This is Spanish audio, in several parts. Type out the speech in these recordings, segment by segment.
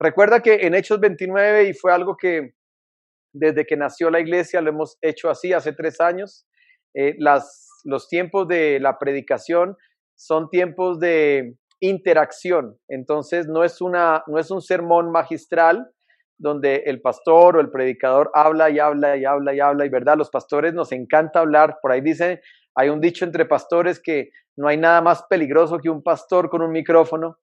recuerda que en Hechos 29, y fue algo que desde que nació la iglesia lo hemos hecho así hace tres años, eh, los tiempos de la predicación son tiempos de interacción. Entonces, no es, una, no es un sermón magistral donde el pastor o el predicador habla y habla y habla y habla, y verdad, los pastores nos encanta hablar. Por ahí dicen, hay un dicho entre pastores que no hay nada más peligroso que un pastor con un micrófono.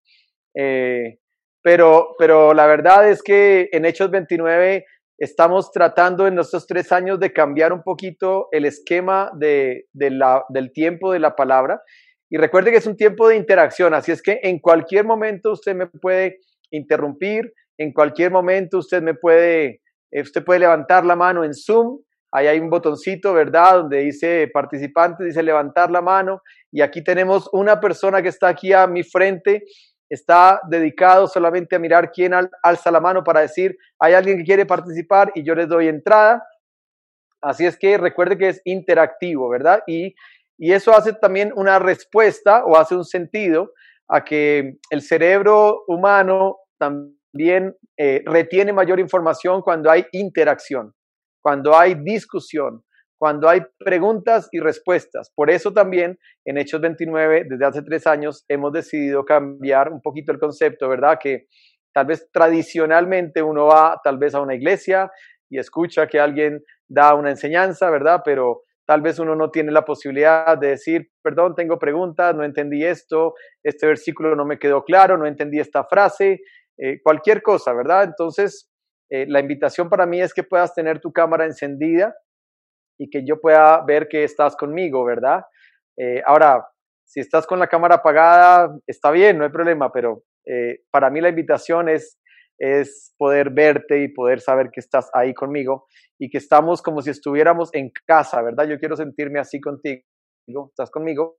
Eh, pero, pero la verdad es que en Hechos 29 estamos tratando en estos tres años de cambiar un poquito el esquema de, la, del tiempo de la palabra. Y recuerde que es un tiempo de interacción, así es que en cualquier momento usted me puede interrumpir, en cualquier momento usted me puede, eh, usted puede levantar la mano en Zoom, ahí hay un botoncito, ¿verdad? Donde dice participante, dice levantar la mano, y aquí tenemos una persona que está aquí a mi frente está dedicado solamente a mirar quién alza la mano para decir, hay alguien que quiere participar y yo les doy entrada. Así es que recuerde que es interactivo, ¿verdad? Y, y eso hace también una respuesta o hace un sentido a que el cerebro humano también eh, retiene mayor información cuando hay interacción, cuando hay discusión, cuando hay preguntas y respuestas. Por eso también en Hechos 29, desde hace tres años, hemos decidido cambiar un poquito el concepto, ¿verdad? Que tal vez tradicionalmente uno va tal vez a una iglesia y escucha que alguien da una enseñanza, ¿verdad? Pero tal vez uno no tiene la posibilidad de decir, perdón, tengo preguntas, no entendí esto, este versículo no me quedó claro, no entendí esta frase, eh, cualquier cosa, ¿verdad? Entonces, eh, la invitación para mí es que puedas tener tu cámara encendida y que yo pueda ver que estás conmigo, ¿verdad? Eh, ahora, si estás con la cámara apagada, está bien, no hay problema, pero eh, para mí la invitación es, es poder verte y poder saber que estás ahí conmigo y que estamos como si estuviéramos en casa, ¿verdad? Yo quiero sentirme así contigo, estás conmigo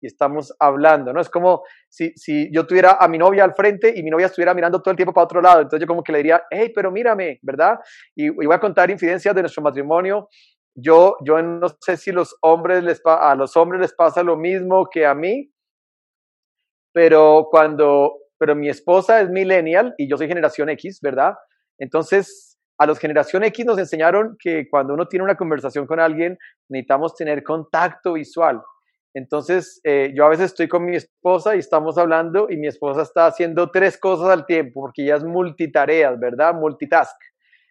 y estamos hablando, ¿no? Es como si, si yo tuviera a mi novia al frente y mi novia estuviera mirando todo el tiempo para otro lado, entonces yo como que le diría, hey, pero mírame, ¿verdad? Y, voy a contar infidencias de nuestro matrimonio. Yo, yo no sé si los hombres les, a los hombres les pasa lo mismo que a mí, pero cuando, pero mi esposa es millennial y yo soy generación X, ¿verdad? Entonces, a los generación X nos enseñaron que cuando uno tiene una conversación con alguien, necesitamos tener contacto visual. Entonces, eh, yo a veces estoy con mi esposa y estamos hablando y mi esposa está haciendo tres cosas al tiempo porque ella es multitareas, ¿verdad? Multitask.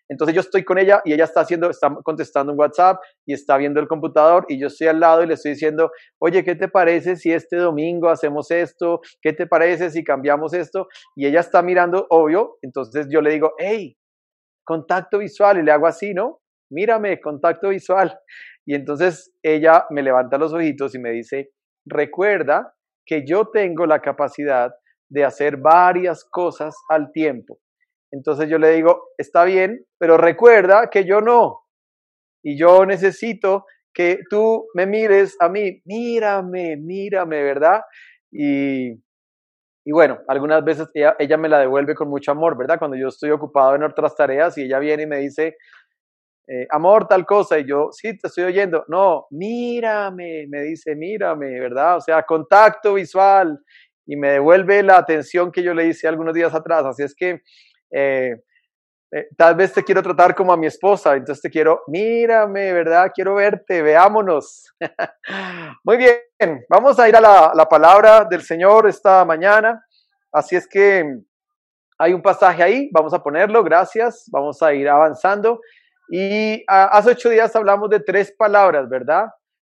Entonces yo estoy con ella y ella está haciendo, está contestando un WhatsApp y está viendo el computador y yo estoy al lado y le estoy diciendo, oye, ¿qué te parece si este domingo hacemos esto? ¿Qué te parece si cambiamos esto? Y ella está mirando, obvio, entonces yo le digo, hey, contacto visual y le hago así, ¿no? Mírame, contacto visual. Y entonces ella me levanta los ojitos y me dice, recuerda que yo tengo la capacidad de hacer varias cosas al tiempo. Entonces yo le digo, está bien, pero recuerda que yo no. Y yo necesito que tú me mires a mí, mírame, mírame, ¿verdad? Y, y bueno, algunas veces ella, ella, me la devuelve con mucho amor, ¿verdad? Cuando yo estoy ocupado en otras tareas y ella viene y me dice, eh, amor, tal cosa, y yo, sí, te estoy oyendo, no, mírame, me dice, mírame, ¿verdad? O sea, contacto visual, y me devuelve la atención que yo le hice algunos días atrás, así es que eh, eh, tal vez te quiero tratar como a mi esposa, entonces te quiero, mírame, ¿verdad? Quiero verte, veámonos. Muy bien, vamos a ir a la, la palabra del Señor esta mañana, así es que hay un pasaje ahí, vamos a ponerlo, gracias, vamos a ir avanzando. Y hace ocho días hablamos de tres palabras, ¿verdad?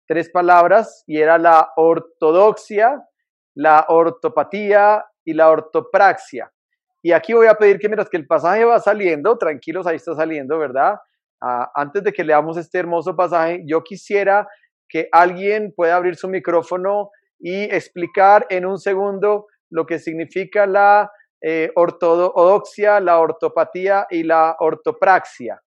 Tres palabras y era la ortodoxia, la ortopatía y la ortopraxia. Y aquí voy a pedir que mientras que el pasaje va saliendo, tranquilos, ahí está saliendo, ¿verdad? antes de que leamos este hermoso pasaje, yo quisiera que alguien pueda abrir su micrófono y explicar en un segundo lo que significa la eh, ortodoxia, la ortopatía y la ortopraxia.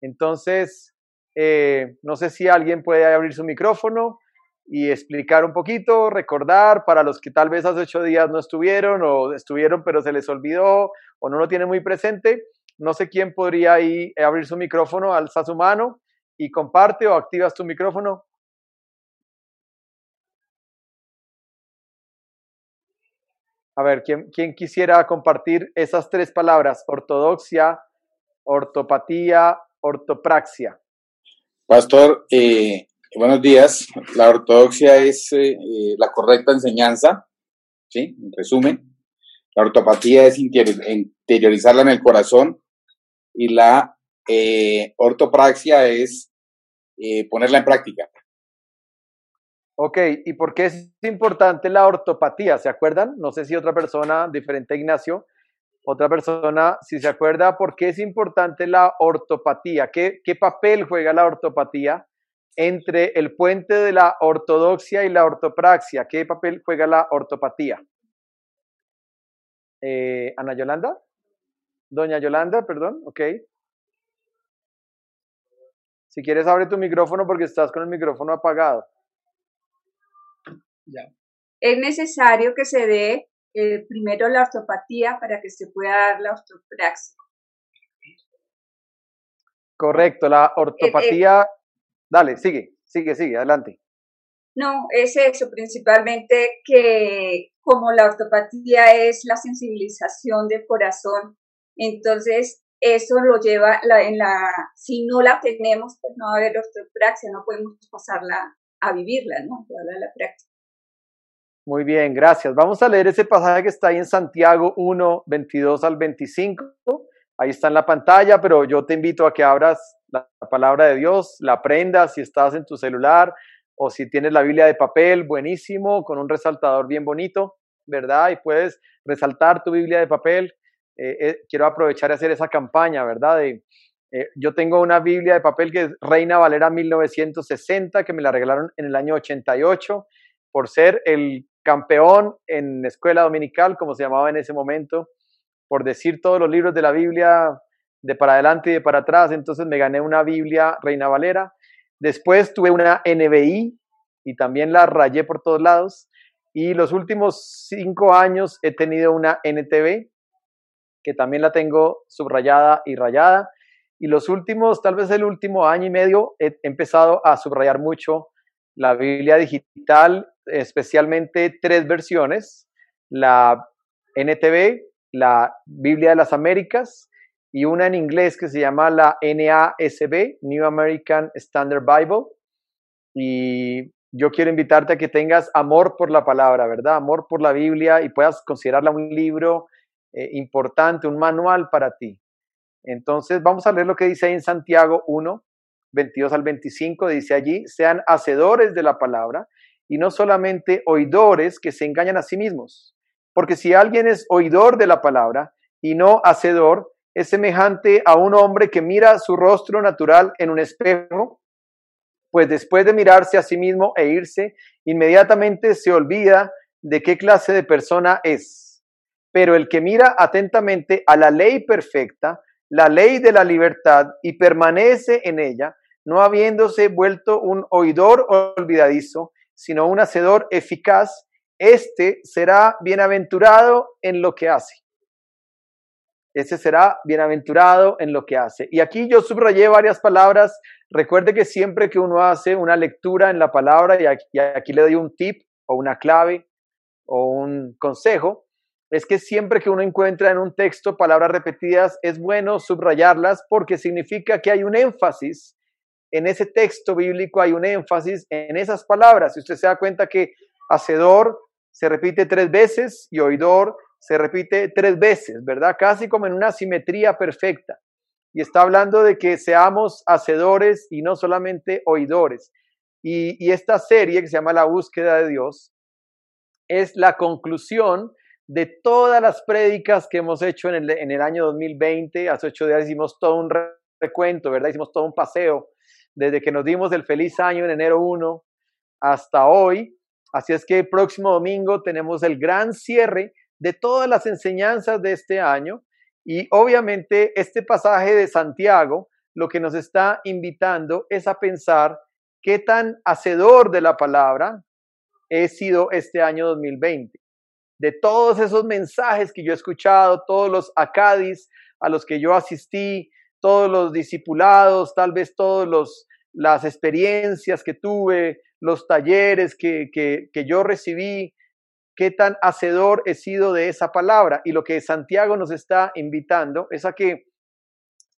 Entonces, eh, no sé si alguien puede abrir su micrófono y explicar un poquito, recordar para los que tal vez hace ocho días no estuvieron o estuvieron pero se les olvidó o no lo tienen muy presente. No sé quién podría ahí abrir su micrófono, alza su mano y comparte o activas tu micrófono. A ver, ¿quién, quién quisiera compartir esas tres palabras? Ortodoxia, ortopatía, ortopraxia. Pastor, eh, buenos días. La ortodoxia es eh, eh, la correcta enseñanza, ¿sí? En resumen. La ortopatía es interiorizarla en el corazón y la ortopraxia es ponerla en práctica. Ok, ¿y por qué es importante la ortopatía? ¿Se acuerdan? No sé si otra persona, diferente a Ignacio, otra persona, si se acuerda, ¿por qué es importante la ortopatía? ¿Qué, papel juega la ortopatía entre el puente de la ortodoxia y la ortopraxia? ¿Qué papel juega la ortopatía? Eh, Ana Yolanda? Doña Yolanda, perdón, ok. Si quieres, abre tu micrófono porque estás con el micrófono apagado. Es necesario que se dé eh, primero la ortopatía para que se pueda dar la ortopraxia. Correcto, la eh, ortopatía. Eh, dale, sigue, sigue, sigue, adelante. No, es eso, principalmente que como la ortopatía es la sensibilización del corazón, entonces eso lo lleva la, en la, si no la tenemos, pues no va a haber ortopraxia, no podemos pasarla a vivirla, ¿no? Toda la práctica. Muy bien, gracias. Vamos a leer ese pasaje que está ahí en Santiago 1, 22 al 25. Ahí está en la pantalla, pero yo te invito a que abras la palabra de Dios, la aprendas si estás en tu celular o si tienes la Biblia de papel, buenísimo, con un resaltador bien bonito, ¿verdad? Y puedes resaltar tu Biblia de papel. Eh, eh, quiero aprovechar y hacer esa campaña, ¿verdad? Eh, yo tengo una Biblia de papel que es Reina Valera 1960, que me la regalaron en el año 88 por ser el campeón en escuela dominical, como se llamaba en ese momento, por decir todos los libros de la Biblia de para adelante y de para atrás, entonces me gané una Biblia Reina Valera. Después tuve una NBI y también la rayé por todos lados. Y los últimos cinco años he tenido una NTV, que también la tengo subrayada y rayada. Y los últimos, tal vez el último año y medio, he empezado a subrayar mucho la Biblia digital especialmente tres versiones, la NTV, la Biblia de las Américas y una en inglés que se llama la NASB, New American Standard Bible. Y yo quiero invitarte a que tengas amor por la palabra, ¿verdad? Amor por la Biblia y puedas considerarla un libro eh, importante, un manual para ti. Entonces vamos a leer lo que dice en Santiago 1, 22 al 25, dice allí, sean hacedores de la palabra y no solamente oidores que se engañan a sí mismos. Porque si alguien es oidor de la palabra y no hacedor, es semejante a un hombre que mira su rostro natural en un espejo, pues después de mirarse a sí mismo e irse, inmediatamente se olvida de qué clase de persona es. Pero el que mira atentamente a la ley perfecta, la ley de la libertad, y permanece en ella, no habiéndose vuelto un oidor olvidadizo, sino un hacedor eficaz, este será bienaventurado en lo que hace. Ese será bienaventurado en lo que hace. Y aquí yo subrayé varias palabras. Recuerde que siempre que uno hace una lectura en la palabra, y aquí, y aquí le doy un tip o una clave o un consejo, es que siempre que uno encuentra en un texto palabras repetidas, es bueno subrayarlas porque significa que hay un énfasis en ese texto bíblico hay un énfasis en esas palabras. Si usted se da cuenta que hacedor se repite tres veces y oidor se repite tres veces, ¿verdad? Casi como en una simetría perfecta. Y está hablando de que seamos hacedores y no solamente oidores. Y, esta serie que se llama La búsqueda de Dios es la conclusión de todas las prédicas que hemos hecho en el, en el año 2020. Hace ocho días hicimos todo un recuento, ¿verdad? Hicimos todo un paseo desde que nos dimos el feliz año en enero 1 hasta hoy. Así es que el próximo domingo tenemos el gran cierre de todas las enseñanzas de este año y obviamente este pasaje de Santiago lo que nos está invitando es a pensar qué tan hacedor de la palabra he sido este año 2020. De todos esos mensajes que yo he escuchado, todos los acadis a los que yo asistí, todos los discipulados, tal vez todas las experiencias que tuve, los talleres que, que, que yo recibí, qué tan hacedor he sido de esa palabra. Y lo que Santiago nos está invitando es a que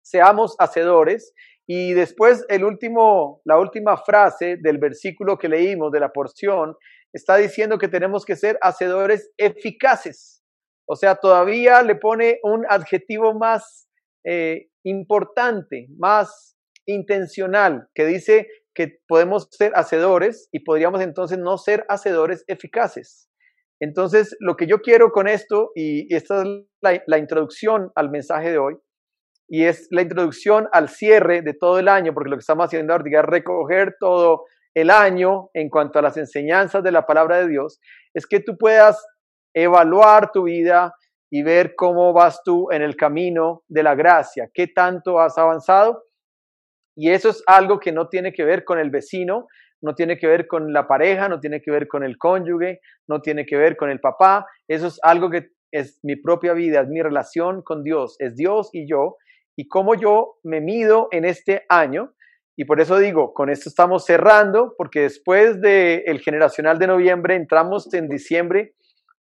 seamos hacedores. Y después el último, la última frase del versículo que leímos de la porción está diciendo que tenemos que ser hacedores eficaces. O sea, todavía le pone un adjetivo más eh, importante, más intencional, que dice que podemos ser hacedores y podríamos entonces no ser hacedores eficaces. Entonces, lo que yo quiero con esto, y, esta es la, introducción al mensaje de hoy, y es la introducción al cierre de todo el año, porque lo que estamos haciendo ahora es recoger todo el año en cuanto a las enseñanzas de la palabra de Dios, es que tú puedas evaluar tu vida y ver cómo vas tú en el camino de la gracia, qué tanto has avanzado. Y eso es algo que no tiene que ver con el vecino, no tiene que ver con la pareja, no tiene que ver con el cónyuge, no tiene que ver con el papá. Eso es algo que es mi propia vida, es mi relación con Dios, es Dios y yo, y cómo yo me mido en este año. Y por eso digo, con esto estamos cerrando, porque después del el generacional de noviembre entramos en diciembre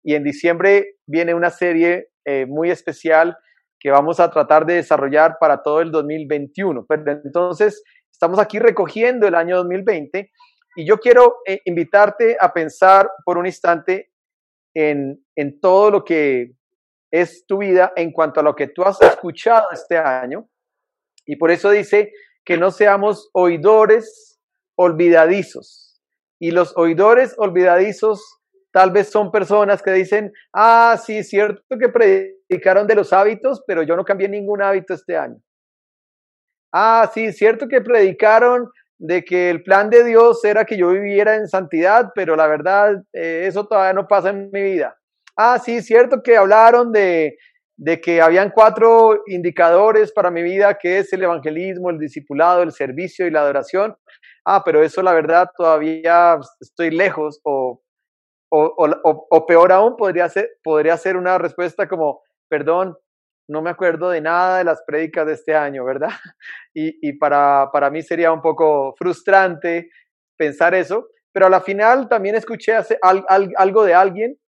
y en diciembre viene una serie eh, muy especial que vamos a tratar de desarrollar para todo el 2021. Pero entonces, estamos aquí recogiendo el año 2020 y yo quiero eh, invitarte a pensar por un instante en, en todo lo que es tu vida en cuanto a lo que tú has escuchado este año. Y por eso dice que no seamos oidores olvidadizos. Y los oidores olvidadizos tal vez son personas que dicen, ah, sí, es cierto que predicaron de los hábitos, pero yo no cambié ningún hábito este año. Ah, sí, es cierto que predicaron de que el plan de Dios era que yo viviera en santidad, pero la verdad, eh, eso todavía no pasa en mi vida. Ah, sí, es cierto que hablaron de, de que habían cuatro indicadores para mi vida, que es el evangelismo, el discipulado, el servicio y la adoración. Ah, pero eso la verdad todavía estoy lejos o, o, o peor aún podría ser, podría ser una respuesta como, perdón, no me acuerdo de nada de las prédicas de este año, ¿verdad? Y, para, para, mí sería un poco frustrante pensar eso, pero a la final también escuché algo de alguien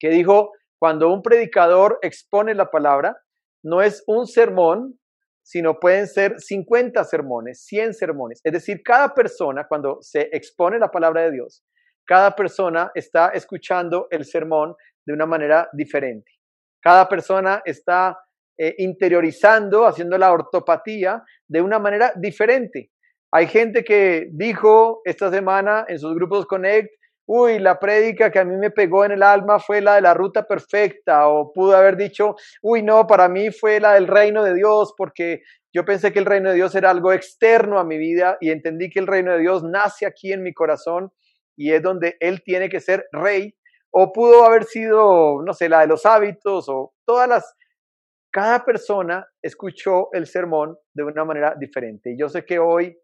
que dijo, cuando un predicador expone la palabra, no es un sermón, sino pueden ser 50 sermones, 100 sermones. Es decir, cada persona, cuando se expone la palabra de Dios, cada persona está escuchando el sermón de una manera diferente. Cada persona está eh, interiorizando, haciendo la ortopatía de una manera diferente. Hay gente que dijo esta semana en sus grupos Connect, uy, la prédica que a mí me pegó en el alma fue la de la ruta perfecta, o pudo haber dicho, uy, no, para mí fue la del reino de Dios, porque yo pensé que el reino de Dios era algo externo a mi vida y entendí que el reino de Dios nace aquí en mi corazón y es donde Él tiene que ser rey o pudo haber sido, no sé, la de los hábitos o todas las... Cada persona escuchó el sermón de una manera diferente. Y yo sé que hoy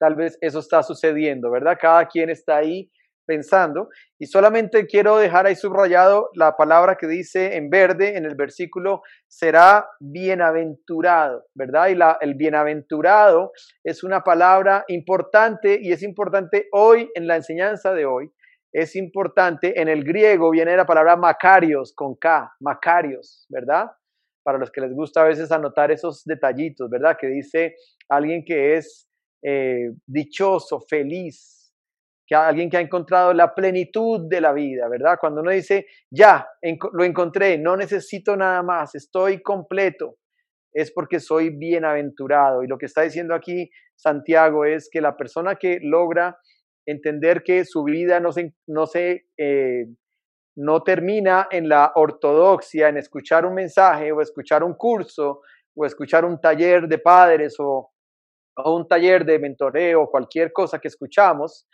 tal vez eso está sucediendo, ¿verdad? Cada quien está ahí pensando. Y solamente quiero dejar ahí subrayado la palabra que dice en verde en el versículo, será bienaventurado, ¿verdad? Y el bienaventurado es una palabra importante y es importante hoy en la enseñanza de hoy, es importante. En el griego viene la palabra Macarios con K, Macarios, ¿verdad? Para los que les gusta a veces anotar esos detallitos, ¿verdad? Que dice alguien que es eh, dichoso, feliz, que alguien que ha encontrado la plenitud de la vida, ¿verdad? Cuando uno dice, ya, lo encontré, no necesito nada más, estoy completo, es porque soy bienaventurado. Y lo que está diciendo aquí Santiago es que la persona que logra entender que su vida no se, no, se, eh, no termina en la ortodoxia, en escuchar un mensaje o escuchar un curso o escuchar un taller de padres o, o un taller de mentoreo o cualquier cosa que escuchamos,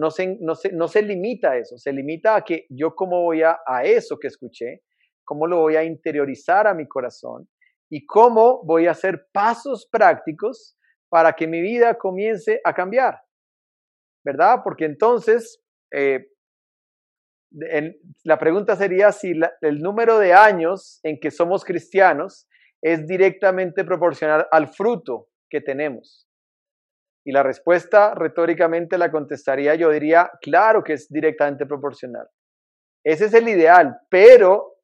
no se, no, se, no se limita a eso, se limita a que yo cómo voy a, a eso que escuché, cómo lo voy a interiorizar a mi corazón y cómo voy a hacer pasos prácticos para que mi vida comience a cambiar. ¿verdad? Porque entonces, eh, la pregunta sería si el número de años en que somos cristianos es directamente proporcional al fruto que tenemos. Y la respuesta retóricamente la contestaría yo diría, claro que es directamente proporcional. Ese es el ideal, pero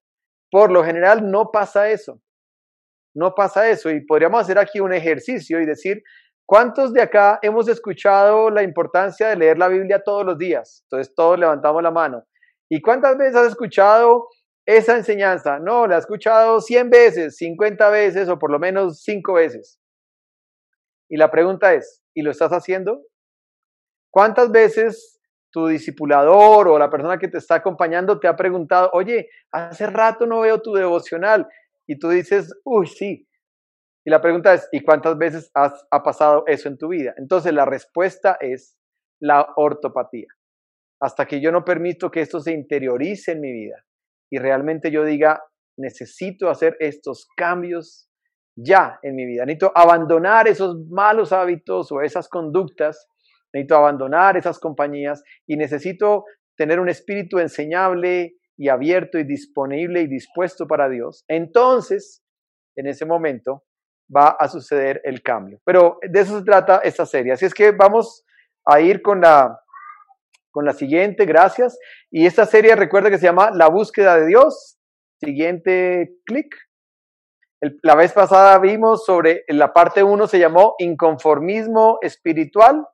por lo general no pasa eso. No pasa eso. Y podríamos hacer aquí un ejercicio y decir, ¿cuántos de acá hemos escuchado la importancia de leer la Biblia todos los días? Entonces todos levantamos la mano. ¿Y cuántas veces has escuchado esa enseñanza? No, la he escuchado 100 veces, 50 veces o por lo menos 5 veces. Y la pregunta es, ¿y lo estás haciendo? ¿Cuántas veces tu discipulador o la persona que te está acompañando te ha preguntado, oye, hace rato no veo tu devocional? Y tú dices, uy, sí. Y la pregunta es, ¿y cuántas veces has, ha pasado eso en tu vida? Entonces la respuesta es la ortopatía. Hasta que yo no permito que esto se interiorice en mi vida y realmente yo diga, necesito hacer estos cambios ya en mi vida. Necesito abandonar esos malos hábitos o esas conductas, necesito abandonar esas compañías y necesito tener un espíritu enseñable y abierto y disponible y dispuesto para Dios. Entonces, en ese momento va a suceder el cambio. Pero de eso se trata esta serie. Así es que vamos a ir con la, con la siguiente, gracias. Y esta serie recuerda que se llama La búsqueda de Dios. Siguiente clic la vez pasada vimos sobre, la parte 1 se llamó inconformismo espiritual,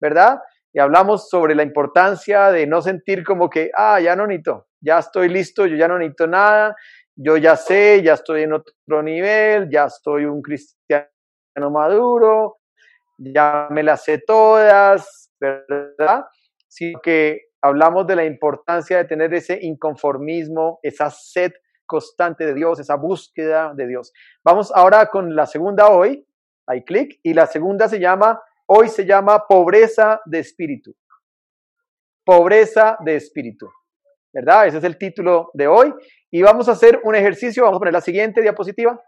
¿verdad? Y hablamos sobre la importancia de no sentir como que, ah, ya no necesito, ya estoy listo, yo ya no necesito nada, yo ya sé, ya estoy en otro nivel, ya estoy un cristiano maduro, ya me las sé todas, ¿verdad? Sino que hablamos de la importancia de tener ese inconformismo, esa sed constante de Dios, esa búsqueda de Dios. Vamos ahora con la segunda hoy, hay clic, y la segunda se llama, hoy se llama pobreza de espíritu. Pobreza de espíritu, ¿verdad? Ese es el título de hoy. Y vamos a hacer un ejercicio, vamos a poner la siguiente diapositiva.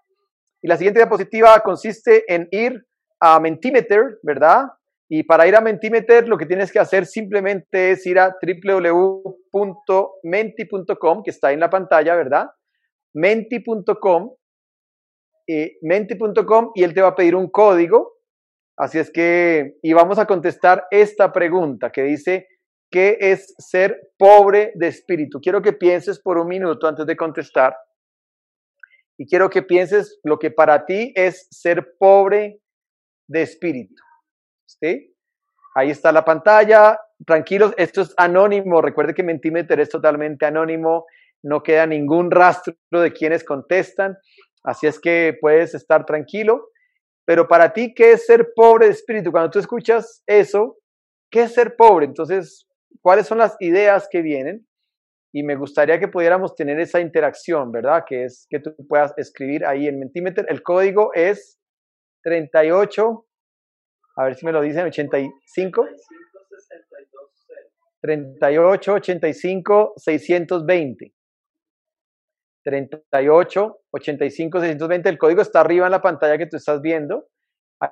Y la siguiente diapositiva consiste en ir a Mentimeter, ¿verdad? Y para ir a Mentimeter lo que tienes que hacer simplemente es ir a www.menti.com, que está en la pantalla, ¿verdad? menti.com, eh, menti.com y él te va a pedir un código. Así es que, y vamos a contestar esta pregunta que dice, ¿qué es ser pobre de espíritu? Quiero que pienses por un minuto antes de contestar. Y quiero que pienses lo que para ti es ser pobre de espíritu. ¿Sí? Ahí está la pantalla. Tranquilos, esto es anónimo. Recuerde que Mentimeter es totalmente anónimo no queda ningún rastro de quienes contestan, así es que puedes estar tranquilo. Pero para ti, ¿qué es ser pobre de espíritu? Cuando tú escuchas eso, ¿qué es ser pobre? Entonces, ¿cuáles son las ideas que vienen? Y me gustaría que pudiéramos tener esa interacción, ¿verdad? Que es que tú puedas escribir ahí en Mentimeter. El código es 38, a ver si me lo dicen, 85. 38 85 620. 38 85 620. El código está arriba en la pantalla que tú estás viendo.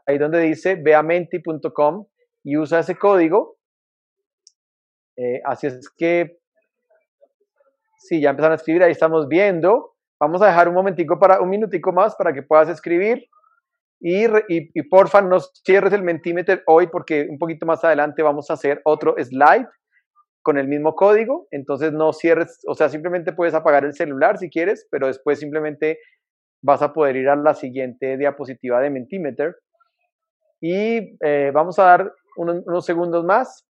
Ahí donde dice veamenti.com y usa ese código. Eh, así es que, sí, ya empezaron a escribir, ahí estamos viendo. Vamos a dejar un momentico para, un minutico más para que puedas escribir. Y, y, y porfa, no cierres el Mentimeter hoy porque un poquito más adelante vamos a hacer otro slide con el mismo código, entonces no cierres, o sea, simplemente puedes apagar el celular si quieres, pero después simplemente vas a poder ir a la siguiente diapositiva de Mentimeter. Y eh, vamos a dar unos, segundos más.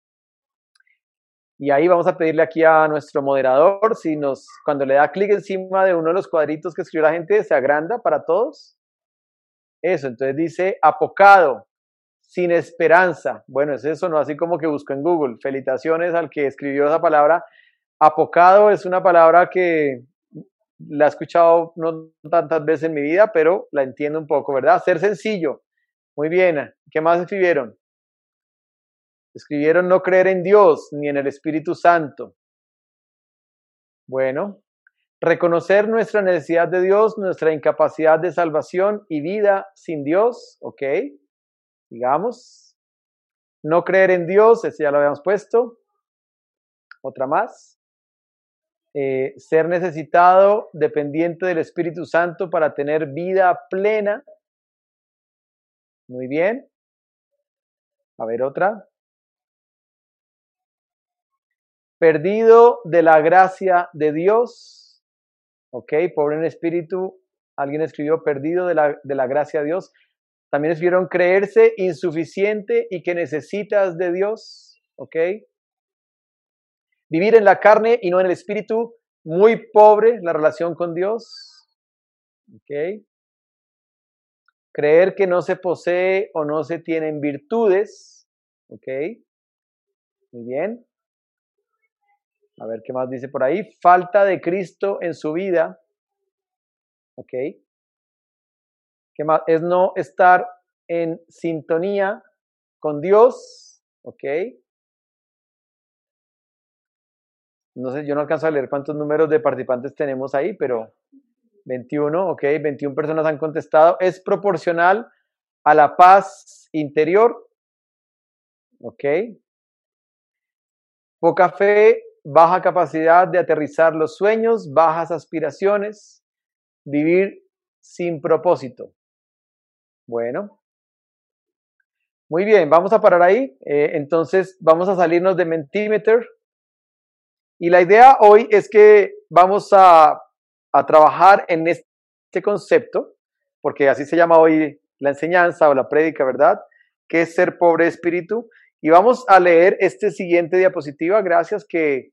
Y ahí vamos a pedirle aquí a nuestro moderador, si nos, cuando le da clic encima de uno de los cuadritos que escribió la gente, se agranda para todos. Eso, entonces dice apocado sin esperanza. Bueno, es eso, ¿no? Así como que busco en Google. Felicitaciones al que escribió esa palabra. Apocado es una palabra que la he escuchado no tantas veces en mi vida, pero la entiendo un poco, ¿verdad? Ser sencillo. Muy bien. ¿Qué más escribieron? Escribieron no creer en Dios ni en el Espíritu Santo. Bueno, reconocer nuestra necesidad de Dios, nuestra incapacidad de salvación y vida sin Dios, ¿ok? Digamos. No creer en Dios, ese ya lo habíamos puesto. Otra más. Eh, ser necesitado, dependiente del Espíritu Santo para tener vida plena. Muy bien. A ver otra. perdido de la gracia de Dios. Ok, pobre en espíritu, alguien escribió perdido de la, de la gracia de Dios. También escribieron creerse insuficiente y que necesitas de Dios. Ok. Vivir en la carne y no en el espíritu, muy pobre la relación con Dios. Ok. Creer que no se posee o no se tienen virtudes. Ok. Muy bien. A ver qué más dice por ahí. Falta de Cristo en su vida. Ok. ¿Qué más? Es no estar en sintonía con Dios. Ok. No sé, yo no alcanzo a leer cuántos números de participantes tenemos ahí, pero 21, ok, 21 personas han contestado. Es proporcional a la paz interior. Ok. Poca fe, baja capacidad de aterrizar los sueños, bajas aspiraciones, vivir sin propósito. Bueno. Muy bien, vamos a parar ahí. Eh, entonces vamos a salirnos de Mentimeter. Y la idea hoy es que vamos a, a trabajar en este concepto, porque así se llama hoy la enseñanza o la prédica, ¿verdad? Que es ser pobre espíritu. Y vamos a leer este siguiente diapositiva, gracias que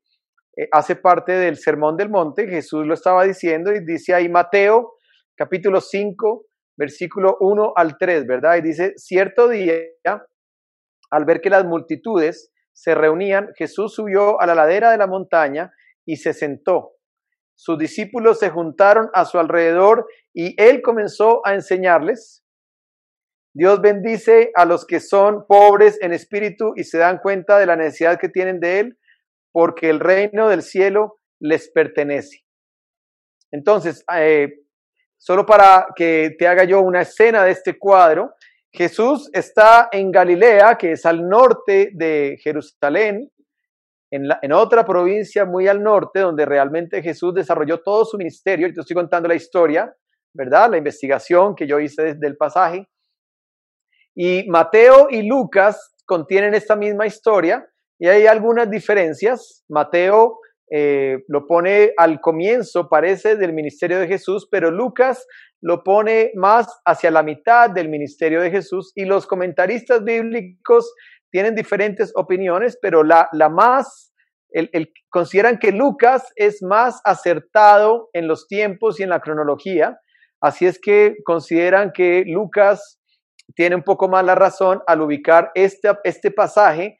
eh, hace parte del Sermón del Monte. Jesús lo estaba diciendo y dice ahí Mateo capítulo 5, versículo 1 al 3, ¿verdad? Y dice, cierto día, al ver que las multitudes se reunían, Jesús subió a la ladera de la montaña y se sentó. Sus discípulos se juntaron a su alrededor y él comenzó a enseñarles. Dios bendice a los que son pobres en espíritu y se dan cuenta de la necesidad que tienen de él, porque el reino del cielo les pertenece. Entonces, eh, Solo para que te haga yo una escena de este cuadro, Jesús está en Galilea, que es al norte de Jerusalén, en, otra provincia muy al norte, donde realmente Jesús desarrolló todo su ministerio. Y te estoy contando la historia, ¿verdad? La investigación que yo hice desde el pasaje. Y Mateo y Lucas contienen esta misma historia y hay algunas diferencias. Mateo eh, lo pone al comienzo, parece, del ministerio de Jesús, pero Lucas lo pone más hacia la mitad del ministerio de Jesús y los comentaristas bíblicos tienen diferentes opiniones, pero la, la más, el, consideran que Lucas es más acertado en los tiempos y en la cronología, así es que consideran que Lucas tiene un poco más la razón al ubicar este, este pasaje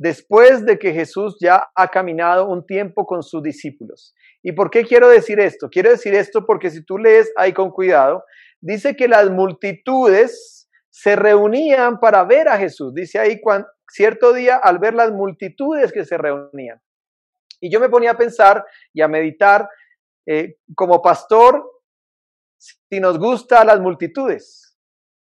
después de que Jesús ya ha caminado un tiempo con sus discípulos. ¿Y por qué quiero decir esto? Quiero decir esto porque si tú lees ahí con cuidado, dice que las multitudes se reunían para ver a Jesús. Dice ahí cuando, cierto día al ver las multitudes que se reunían. Y yo me ponía a pensar y a meditar eh, como pastor, si nos gustan las multitudes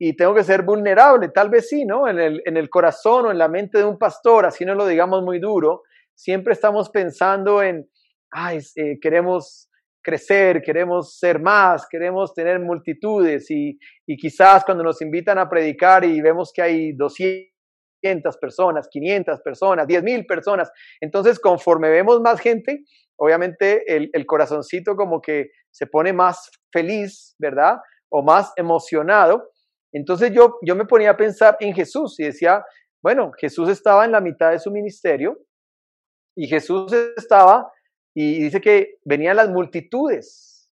y tengo que ser vulnerable, tal vez sí, ¿no? En el, en el corazón o en la mente de un pastor, así no lo digamos muy duro, siempre estamos pensando en, ay, eh, queremos crecer, queremos ser más, queremos tener multitudes y, quizás cuando nos invitan a predicar y vemos que hay 200 personas, 500 personas, 10 mil personas, entonces conforme vemos más gente, obviamente el corazoncito como que se pone más feliz, ¿verdad? O más emocionado entonces yo, yo me ponía a pensar en Jesús y decía, bueno, Jesús estaba en la mitad de su ministerio y Jesús estaba y dice que venían las multitudes.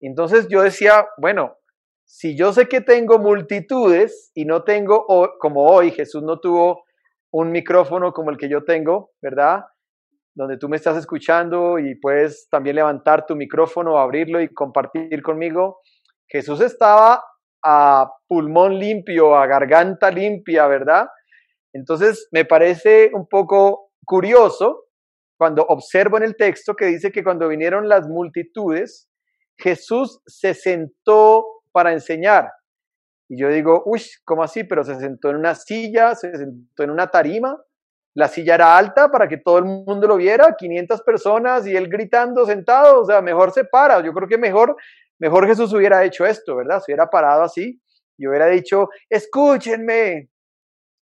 Entonces yo decía, bueno, si yo sé que tengo multitudes y no tengo, como hoy, Jesús no tuvo un micrófono como el que yo tengo, ¿verdad? Donde tú me estás escuchando y puedes también levantar tu micrófono, abrirlo y compartir conmigo. Jesús estaba a pulmón limpio, a garganta limpia, ¿verdad? Entonces me parece un poco curioso cuando observo en el texto que dice que cuando vinieron las multitudes, Jesús se sentó para enseñar. Y yo digo, uy, ¿cómo así? Pero se sentó en una silla, se sentó en una tarima. La silla era alta para que todo el mundo lo viera, 500 personas y él gritando sentado, o sea, mejor se para. Yo creo que mejor Mejor Jesús hubiera hecho esto, ¿verdad? Se hubiera parado así y hubiera dicho, escúchenme,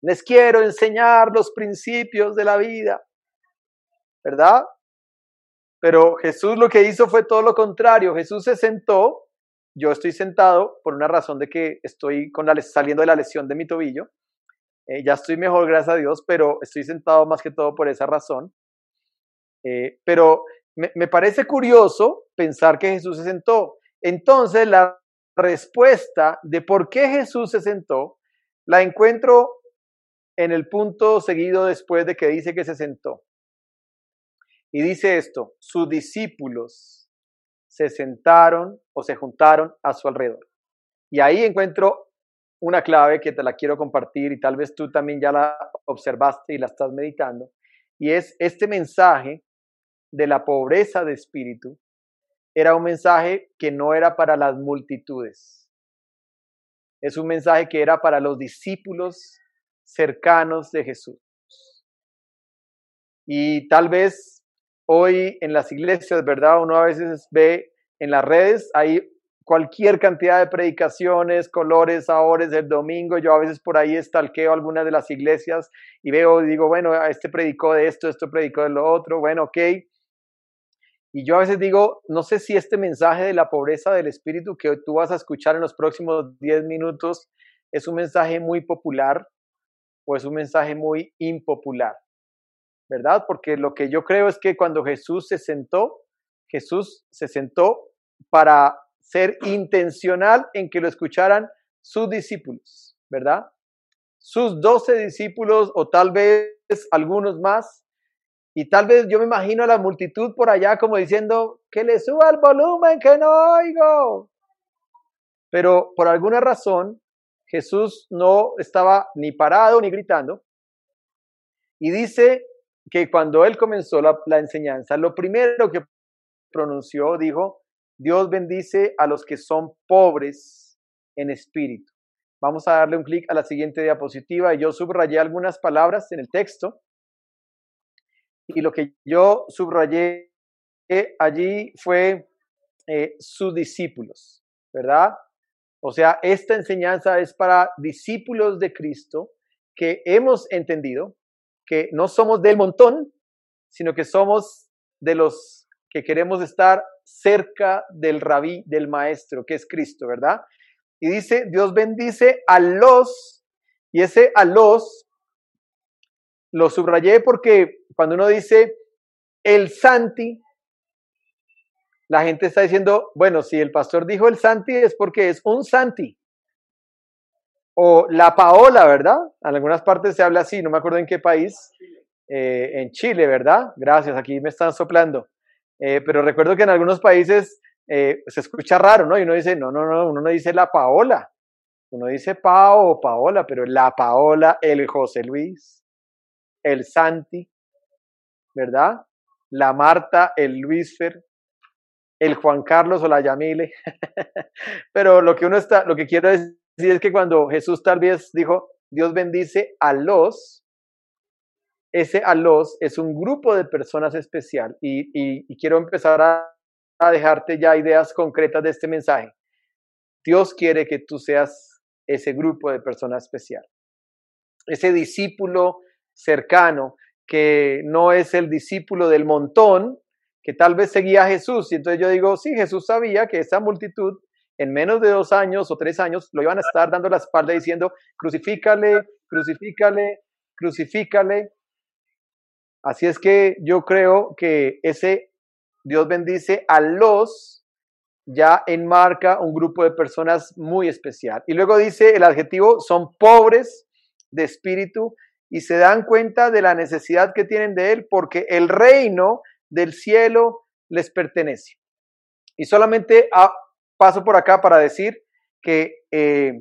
les quiero enseñar los principios de la vida. ¿verdad? Pero Jesús lo que hizo fue todo lo contrario. Jesús se sentó, yo estoy sentado por una razón de que estoy con la, saliendo de la lesión de mi tobillo. Eh, ya estoy mejor, gracias a Dios, pero estoy sentado más que todo por esa razón. Eh, pero me, me parece curioso pensar que Jesús se sentó. Entonces, la respuesta de por qué Jesús se sentó la encuentro en el punto seguido después de que dice que se sentó. Y dice esto, sus discípulos se sentaron o se juntaron a su alrededor. Y ahí encuentro una clave que te la quiero compartir y tal vez tú también ya la observaste y la estás meditando. Y es este mensaje de la pobreza de espíritu. Era un mensaje que no era para las multitudes. Es un mensaje que era para los discípulos cercanos de Jesús. Y tal vez hoy en las iglesias, ¿verdad? Uno a veces ve en las redes, hay cualquier cantidad de predicaciones, colores, sabores del domingo. Yo a veces por ahí estalqueo algunas de las iglesias y veo digo, bueno, este predicó de esto, esto predicó de lo otro, bueno, ok. Y yo a veces digo, no sé si este mensaje de la pobreza del espíritu que tú vas a escuchar en los próximos 10 minutos es un mensaje muy popular o es un mensaje muy impopular, ¿verdad? Porque lo que yo creo es que cuando Jesús se sentó, Jesús se sentó para ser intencional en que lo escucharan sus discípulos, ¿verdad? Sus doce discípulos o tal vez algunos más. Y tal vez yo me imagino a la multitud por allá como diciendo, que le suba el volumen, que no oigo. Pero por alguna razón, Jesús no estaba ni parado ni gritando. Y dice que cuando él comenzó la, enseñanza, lo primero que pronunció, dijo, Dios bendice a los que son pobres en espíritu. Vamos a darle un clic a la siguiente diapositiva y yo subrayé algunas palabras en el texto. Y lo que yo subrayé allí fue eh, sus discípulos, ¿verdad? O sea, esta enseñanza es para discípulos de Cristo que hemos entendido que no somos del montón, sino que somos de los que queremos estar cerca del rabí, del maestro, que es Cristo, ¿verdad? Y dice, Dios bendice a los, y ese a los lo subrayé porque cuando uno dice el Santi, la gente está diciendo, bueno, si el pastor dijo el Santi es porque es un Santi. O la Paola, ¿verdad? En algunas partes se habla así, no me acuerdo en qué país. Eh, en Chile, ¿verdad? Gracias, aquí me están soplando. Eh, pero recuerdo que en algunos países eh, se escucha raro, ¿no? Y uno dice, no, no, no, uno no dice la Paola. Uno dice Pao o Paola, pero la Paola, el José Luis, el Santi, ¿verdad? La Marta, el Luisfer, el Juan Carlos o la Yamile. Pero lo que uno está, lo que quiero decir es que cuando Jesús tal vez dijo, Dios bendice a los, ese a los es un grupo de personas especial y, quiero empezar a, a dejarte ya ideas concretas de este mensaje. Dios quiere que tú seas ese grupo de personas especial, ese discípulo cercano que no es el discípulo del montón, que tal vez seguía a Jesús. Y entonces yo digo, sí, Jesús sabía que esa multitud en menos de dos años o tres años lo iban a estar dando la espalda diciendo, crucifícale, crucifícale, crucifícale. Así es que yo creo que ese Dios bendice a los ya enmarca un grupo de personas muy especial. Y luego dice el adjetivo, son pobres de espíritu y se dan cuenta de la necesidad que tienen de Él porque el reino del cielo les pertenece. Y solamente paso por acá para decir que eh,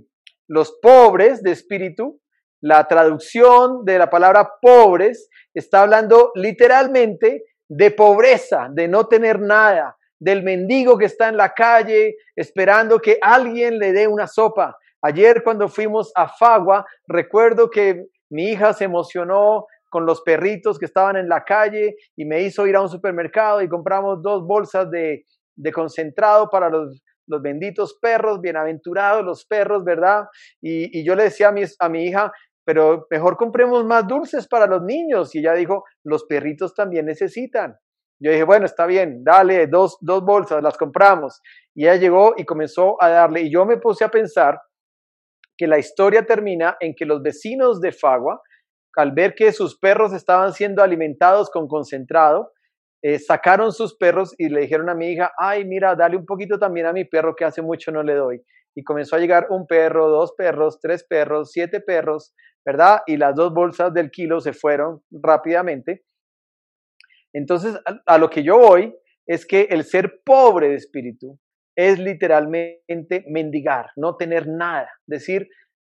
los pobres de espíritu, la traducción de la palabra pobres está hablando literalmente de pobreza, de no tener nada, del mendigo que está en la calle esperando que alguien le dé una sopa. Ayer cuando fuimos a Fagua, recuerdo que mi hija se emocionó con los perritos que estaban en la calle y me hizo ir a un supermercado y compramos dos bolsas de, concentrado para los, los benditos perros, bienaventurados los perros, ¿verdad? Y, yo le decía a mi, a mi hija, pero mejor compremos más dulces para los niños. Y ella dijo, los perritos también necesitan. Yo dije, bueno, está bien, dale dos, dos bolsas, las compramos. Y ella llegó y comenzó a darle. Y yo me puse a pensar que la historia termina en que los vecinos de Fagua, al ver que sus perros estaban siendo alimentados con concentrado, eh, sacaron sus perros y le dijeron a mi hija, ay, mira, dale un poquito también a mi perro que hace mucho no le doy. Y comenzó a llegar un perro, dos perros, tres perros, siete perros, ¿verdad? Y las dos bolsas del kilo se fueron rápidamente. Entonces, a, lo que yo voy es que el ser pobre de espíritu es literalmente mendigar, no tener nada, decir,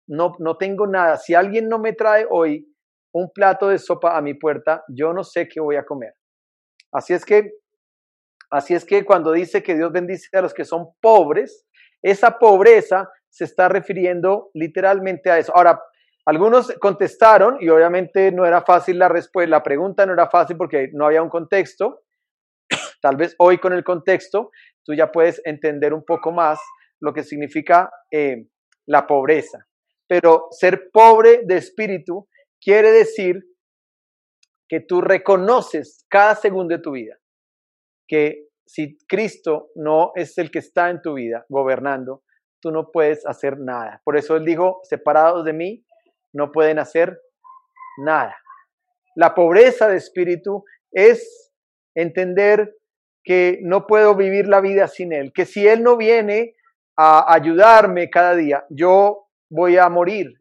no, no tengo nada. Si alguien no me trae hoy un plato de sopa a mi puerta, yo no sé qué voy a comer. Así es que, así es que cuando dice que Dios bendice a los que son pobres, esa pobreza se está refiriendo literalmente a eso. Ahora, algunos contestaron y obviamente no era fácil la respuesta, la pregunta no era fácil porque no había un contexto. Tal vez hoy con el contexto tú ya puedes entender un poco más lo que significa eh, la pobreza. Pero ser pobre de espíritu quiere decir que tú reconoces cada segundo de tu vida que si Cristo no es el que está en tu vida gobernando, tú no puedes hacer nada. Por eso él dijo, separados de mí, no pueden hacer nada. La pobreza de espíritu es entender que no puedo vivir la vida sin Él, que si Él no viene a ayudarme cada día, yo voy a morir.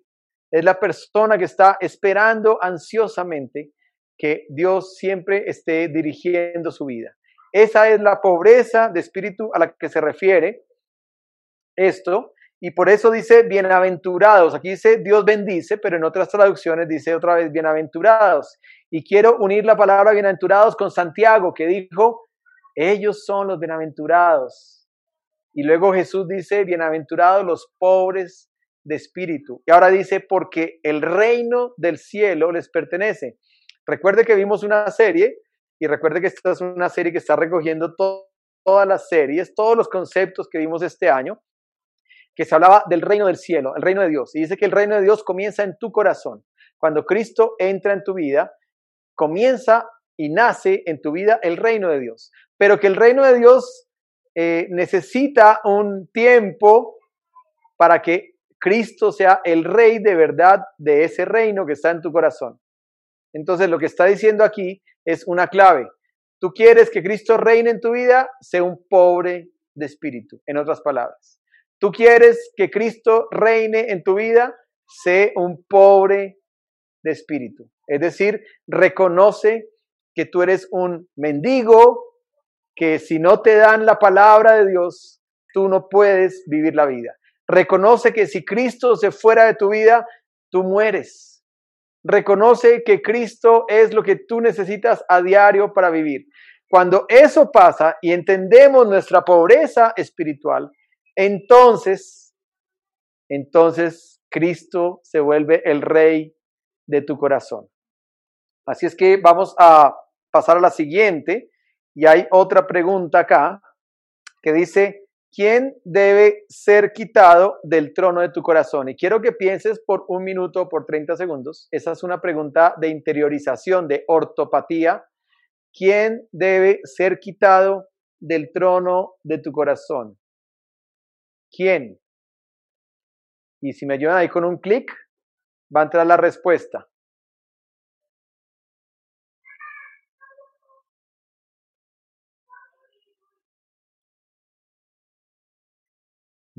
Es la persona que está esperando ansiosamente que Dios siempre esté dirigiendo su vida. Esa es la pobreza de espíritu a la que se refiere esto. Y por eso dice bienaventurados. Aquí dice Dios bendice, pero en otras traducciones dice otra vez bienaventurados. Y quiero unir la palabra bienaventurados con Santiago, que dijo, ellos son los bienaventurados. Y luego Jesús dice, bienaventurados los pobres de espíritu. Y ahora dice, porque el reino del cielo les pertenece. Recuerde que vimos una serie y recuerde que esta es una serie que está recogiendo todas las series, todos los conceptos que vimos este año, que se hablaba del reino del cielo, el reino de Dios. Y dice que el reino de Dios comienza en tu corazón. Cuando Cristo entra en tu vida, comienza y nace en tu vida el reino de Dios. Pero que el reino de Dios eh, necesita un tiempo para que Cristo sea el rey de verdad de ese reino que está en tu corazón. Entonces lo que está diciendo aquí es una clave. Tú quieres que Cristo reine en tu vida, sé un pobre de espíritu, en otras palabras. Tú quieres que Cristo reine en tu vida, sé un pobre de espíritu. Es decir, reconoce que tú eres un mendigo, que si no te dan la palabra de Dios, tú no puedes vivir la vida. Reconoce que si Cristo se fuera de tu vida, tú mueres. Reconoce que Cristo es lo que tú necesitas a diario para vivir. Cuando eso pasa y entendemos nuestra pobreza espiritual, entonces, entonces Cristo se vuelve el rey de tu corazón. Así es que vamos a pasar a la siguiente y hay otra pregunta acá que dice, ¿quién debe ser quitado del trono de tu corazón? Y quiero que pienses por un minuto o por 30 segundos. Esa es una pregunta de interiorización, de ortopatía. ¿Quién debe ser quitado del trono de tu corazón? ¿Quién? Y si me ayudan ahí con un clic, va a entrar la respuesta.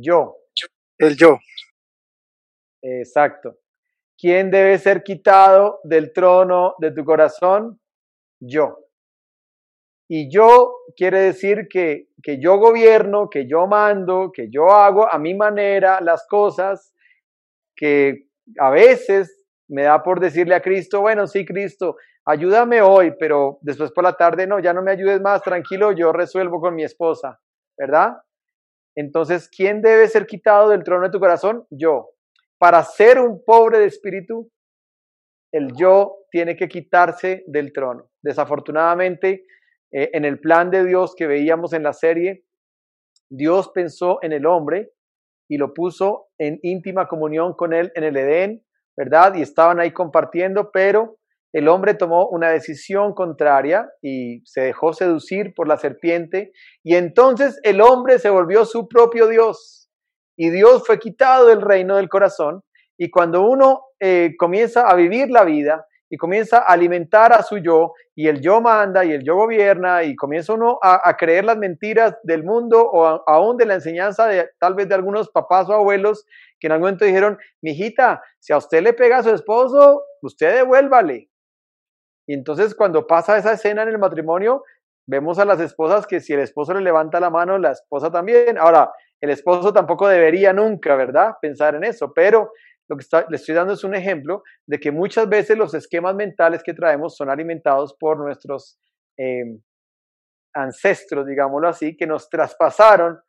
Yo. El yo. Exacto. ¿Quién debe ser quitado del trono de tu corazón? Yo. Y yo quiere decir que, que yo gobierno, que yo mando, que yo hago a mi manera las cosas, que a veces me da por decirle a Cristo, bueno, sí, Cristo, ayúdame hoy, pero después por la tarde no, ya no me ayudes más, tranquilo, yo resuelvo con mi esposa, ¿verdad? Entonces, ¿quién debe ser quitado del trono de tu corazón? Yo. Para ser un pobre de espíritu, el yo tiene que quitarse del trono. Desafortunadamente, eh, en el plan de Dios que veíamos en la serie, Dios pensó en el hombre y lo puso en íntima comunión con él en el Edén, ¿verdad? Y estaban ahí compartiendo, pero el hombre tomó una decisión contraria y se dejó seducir por la serpiente y entonces el hombre se volvió su propio Dios y Dios fue quitado del reino del corazón y cuando uno eh, comienza a vivir la vida y comienza a alimentar a su yo y el yo manda y el yo gobierna y comienza uno a, creer las mentiras del mundo o aún de la enseñanza de tal vez de algunos papás o abuelos que en algún momento dijeron, mijita, si a usted le pega a su esposo, usted devuélvale. Y entonces cuando pasa esa escena en el matrimonio, vemos a las esposas que si el esposo le levanta la mano, la esposa también. Ahora, el esposo tampoco debería nunca, ¿verdad? Pensar en eso, pero lo que le estoy dando es un ejemplo de que muchas veces los esquemas mentales que traemos son alimentados por nuestros eh, ancestros, digámoslo así, que nos traspasaron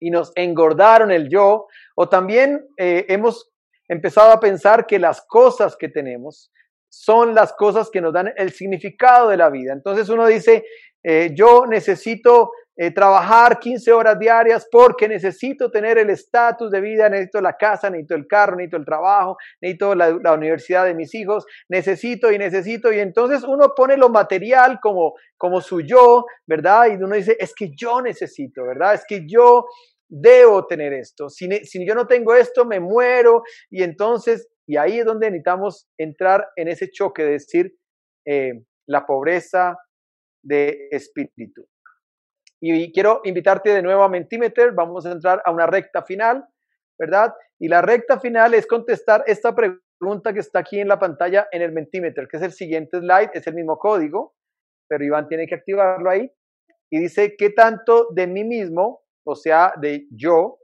y nos engordaron el yo, o también eh, hemos empezado a pensar que las cosas que tenemos son las cosas que nos dan el significado de la vida. Entonces uno dice, eh, yo necesito eh, trabajar 15 horas diarias porque necesito tener el estatus de vida, necesito la casa, necesito el carro, necesito el trabajo, necesito la, la, universidad de mis hijos, necesito y necesito. Y entonces uno pone lo material como, como su yo, ¿verdad? Y uno dice, es que yo necesito, ¿verdad? Es que yo debo tener esto. Si, si yo no tengo esto, me muero. Y entonces y ahí es donde necesitamos entrar en ese choque de decir eh, la pobreza de espíritu. Y quiero invitarte de nuevo a Mentimeter. Vamos a entrar a una recta final, ¿verdad? Y la recta final es contestar esta pregunta que está aquí en la pantalla en el Mentimeter, que es el siguiente slide, es el mismo código, pero Iván tiene que activarlo ahí. Y dice, ¿qué tanto de mí mismo, o sea, de yo,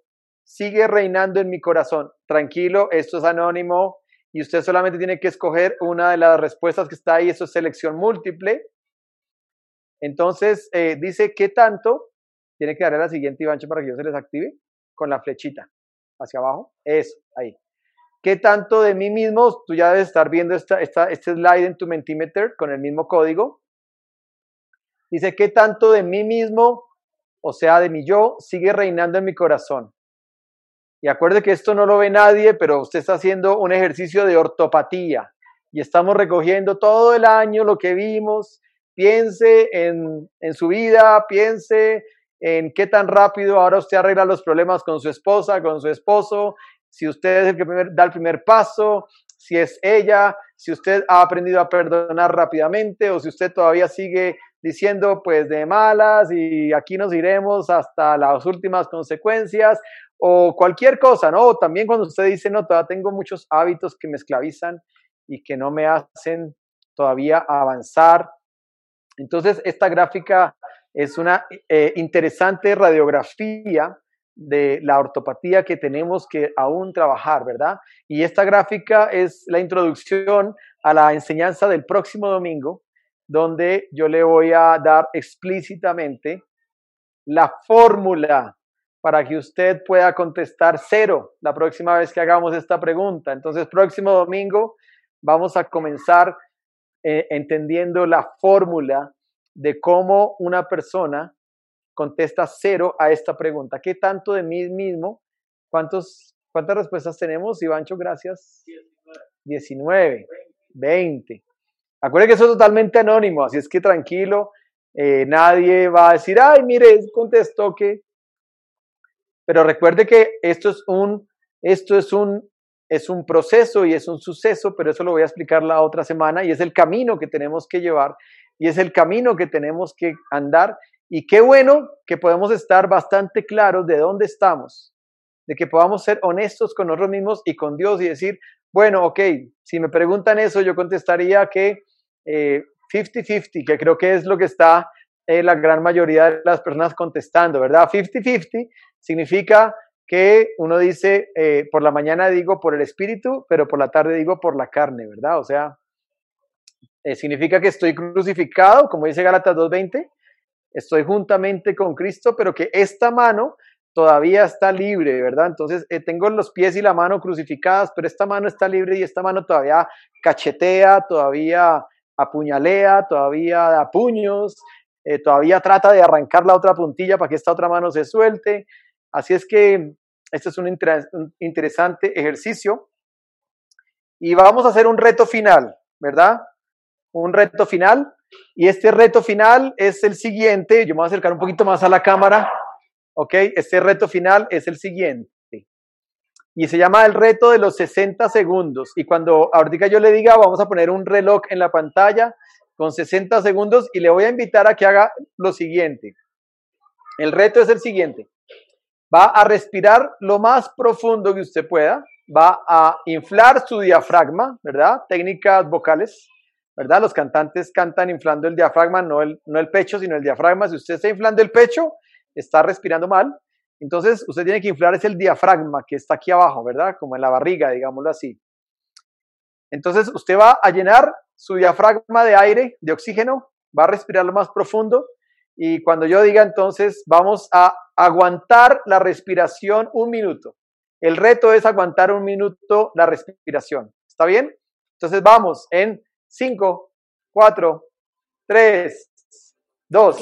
sigue reinando en mi corazón. Tranquilo, esto es anónimo y usted solamente tiene que escoger una de las respuestas que está ahí, eso es selección múltiple. Entonces, eh, dice, ¿qué tanto? Tiene que darle la siguiente, Ivancho, para que yo se les active con la flechita hacia abajo. Eso, ahí. ¿Qué tanto de mí mismo? Tú ya debes estar viendo esta, esta, este slide en tu Mentimeter con el mismo código. Dice, ¿qué tanto de mí mismo, o sea, de mi yo, sigue reinando en mi corazón? Y acuerde que esto no lo ve nadie, pero usted está haciendo un ejercicio de ortopatía. Y estamos recogiendo todo el año lo que vimos. Piense en, en su vida, piense en qué tan rápido ahora usted arregla los problemas con su esposa, con su esposo, si usted es el que da el primer paso, si es ella, si usted ha aprendido a perdonar rápidamente o si usted todavía sigue diciendo pues de malas y aquí nos iremos hasta las últimas consecuencias o cualquier cosa, ¿no? También cuando usted dice, no, todavía tengo muchos hábitos que me esclavizan y que no me hacen todavía avanzar. Entonces, esta gráfica es una eh, interesante radiografía de la ortopatía que tenemos que aún trabajar, ¿verdad? Y esta gráfica es la introducción a la enseñanza del próximo domingo, donde yo le voy a dar explícitamente la fórmula para que usted pueda contestar cero la próxima vez que hagamos esta pregunta. Entonces, próximo domingo vamos a comenzar eh, entendiendo la fórmula de cómo una persona contesta cero a esta pregunta. ¿Qué tanto de mí mismo? ¿Cuántos, ¿Cuántas respuestas tenemos, Ivancho? Gracias. 19, 20. Acuérdense que eso es totalmente anónimo, así es que tranquilo, eh, nadie va a decir, ay, mire, contestó que pero recuerde que esto es un, esto es un, es un proceso y es un suceso, pero eso lo voy a explicar la otra semana y es el camino que tenemos que llevar y es el camino que tenemos que andar. Y qué bueno que podemos estar bastante claros de dónde estamos, de que podamos ser honestos con nosotros mismos y con Dios y decir, bueno, ok, si me preguntan eso, yo contestaría que 50-50, eh, que creo que es lo que está eh, la gran mayoría de las personas contestando, ¿verdad? 50-50 significa que uno dice, eh, por la mañana digo por el espíritu, pero por la tarde digo por la carne, ¿verdad? O sea, eh, significa que estoy crucificado, como dice Gálatas 2.20, estoy juntamente con Cristo, pero que esta mano todavía está libre, ¿verdad? Entonces tengo los pies y la mano crucificadas, pero esta mano está libre y esta mano todavía cachetea, todavía apuñalea, todavía da puños, eh, todavía trata de arrancar la otra puntilla para que esta otra mano se suelte. Así es que este es un, interesante ejercicio. y vamos a hacer un reto final, ¿verdad? Un reto final. Y este reto final es el siguiente. Yo me voy a acercar un poquito más a la cámara. ¿Ok? Este reto final es el siguiente. Y se llama el reto de los 60 segundos. Y cuando ahorita yo le diga, vamos a poner un reloj en la pantalla con 60 segundos y le voy a invitar a que haga lo siguiente. El reto es el siguiente. Va a respirar lo más profundo que usted pueda va a inflar su diafragma, ¿verdad? Técnicas vocales, ¿verdad? Los cantantes cantan inflando el diafragma, no el, no el pecho, sino el diafragma. Si usted está inflando el pecho, está respirando mal. Entonces, usted tiene que inflar es el diafragma que está aquí abajo, ¿verdad? Como en la barriga, digámoslo así. Entonces, usted va a llenar su diafragma de aire, de oxígeno, va a respirar lo más profundo y cuando yo diga entonces, vamos a aguantar la respiración un minuto. El reto es aguantar un minuto la respiración. ¿Está bien? Entonces vamos en 5, 4, 3, 2.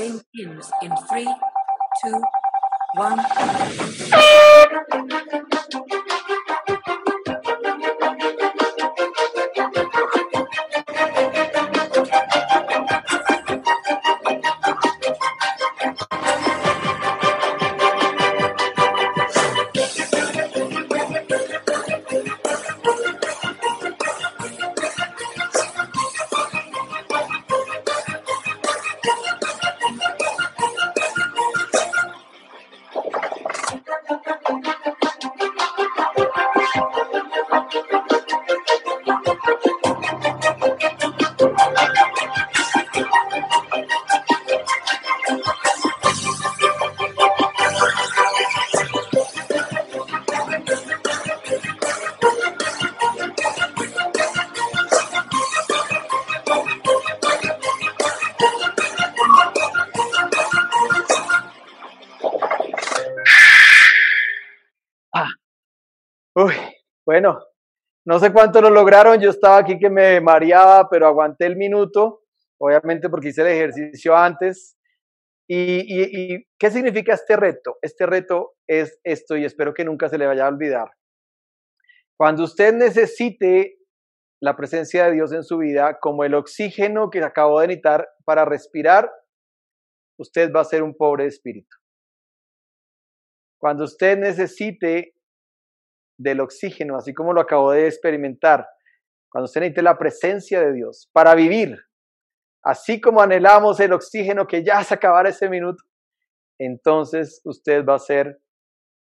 No sé cuánto lo lograron. Yo estaba aquí que me mareaba, pero aguanté el minuto, obviamente porque hice el ejercicio antes. ¿Y, qué significa este reto? Este reto es esto y espero que nunca se le vaya a olvidar. Cuando usted necesite la presencia de Dios en su vida, como el oxígeno que acabó de necesitar para respirar, usted va a ser un pobre espíritu. Cuando usted necesite del oxígeno, así como lo acabo de experimentar, cuando usted necesite la presencia de Dios para vivir, así como anhelamos el oxígeno que ya se acabara ese minuto, entonces usted va a ser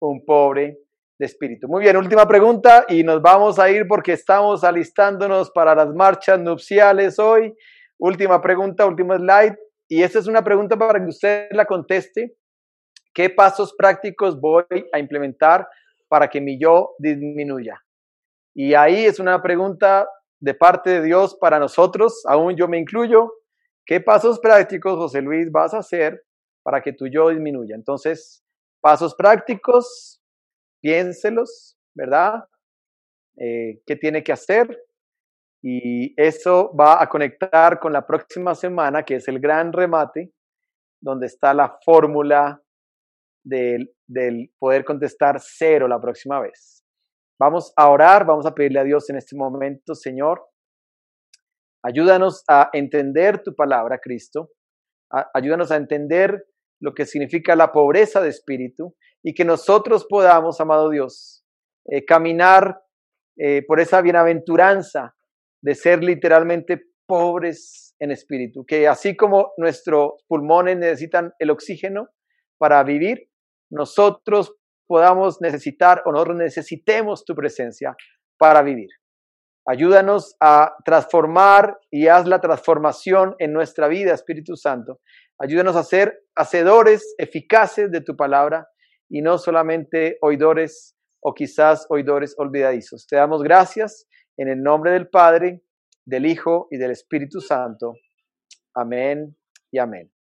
un pobre de espíritu. Muy bien, última pregunta y nos vamos a ir porque estamos alistándonos para las marchas nupciales hoy. Última pregunta, último slide. Y esta es una pregunta para que usted la conteste. ¿Qué pasos prácticos voy a implementar para que mi yo disminuya? Y ahí es una pregunta de parte de Dios para nosotros, aún yo me incluyo. ¿Qué pasos prácticos, José Luis, vas a hacer para que tu yo disminuya? Entonces, pasos prácticos, piénselos, ¿verdad? Eh, ¿Qué tiene que hacer? Y eso va a conectar con la próxima semana, que es el gran remate, donde está la fórmula del, poder contestar cero la próxima vez. Vamos a orar, vamos a pedirle a Dios en este momento, Señor, ayúdanos a entender tu palabra, Cristo, ayúdanos a entender lo que significa la pobreza de espíritu y que nosotros podamos, amado Dios, eh, caminar eh, por esa bienaventuranza de ser literalmente pobres en espíritu, que así como nuestros pulmones necesitan el oxígeno para vivir, nosotros podamos necesitar o nosotros necesitemos tu presencia para vivir. Ayúdanos a transformar y haz la transformación en nuestra vida, Espíritu Santo. Ayúdanos a ser hacedores eficaces de tu palabra y no solamente oidores o quizás oidores olvidadizos. Te damos gracias en el nombre del Padre, del Hijo y del Espíritu Santo. Amén y amén.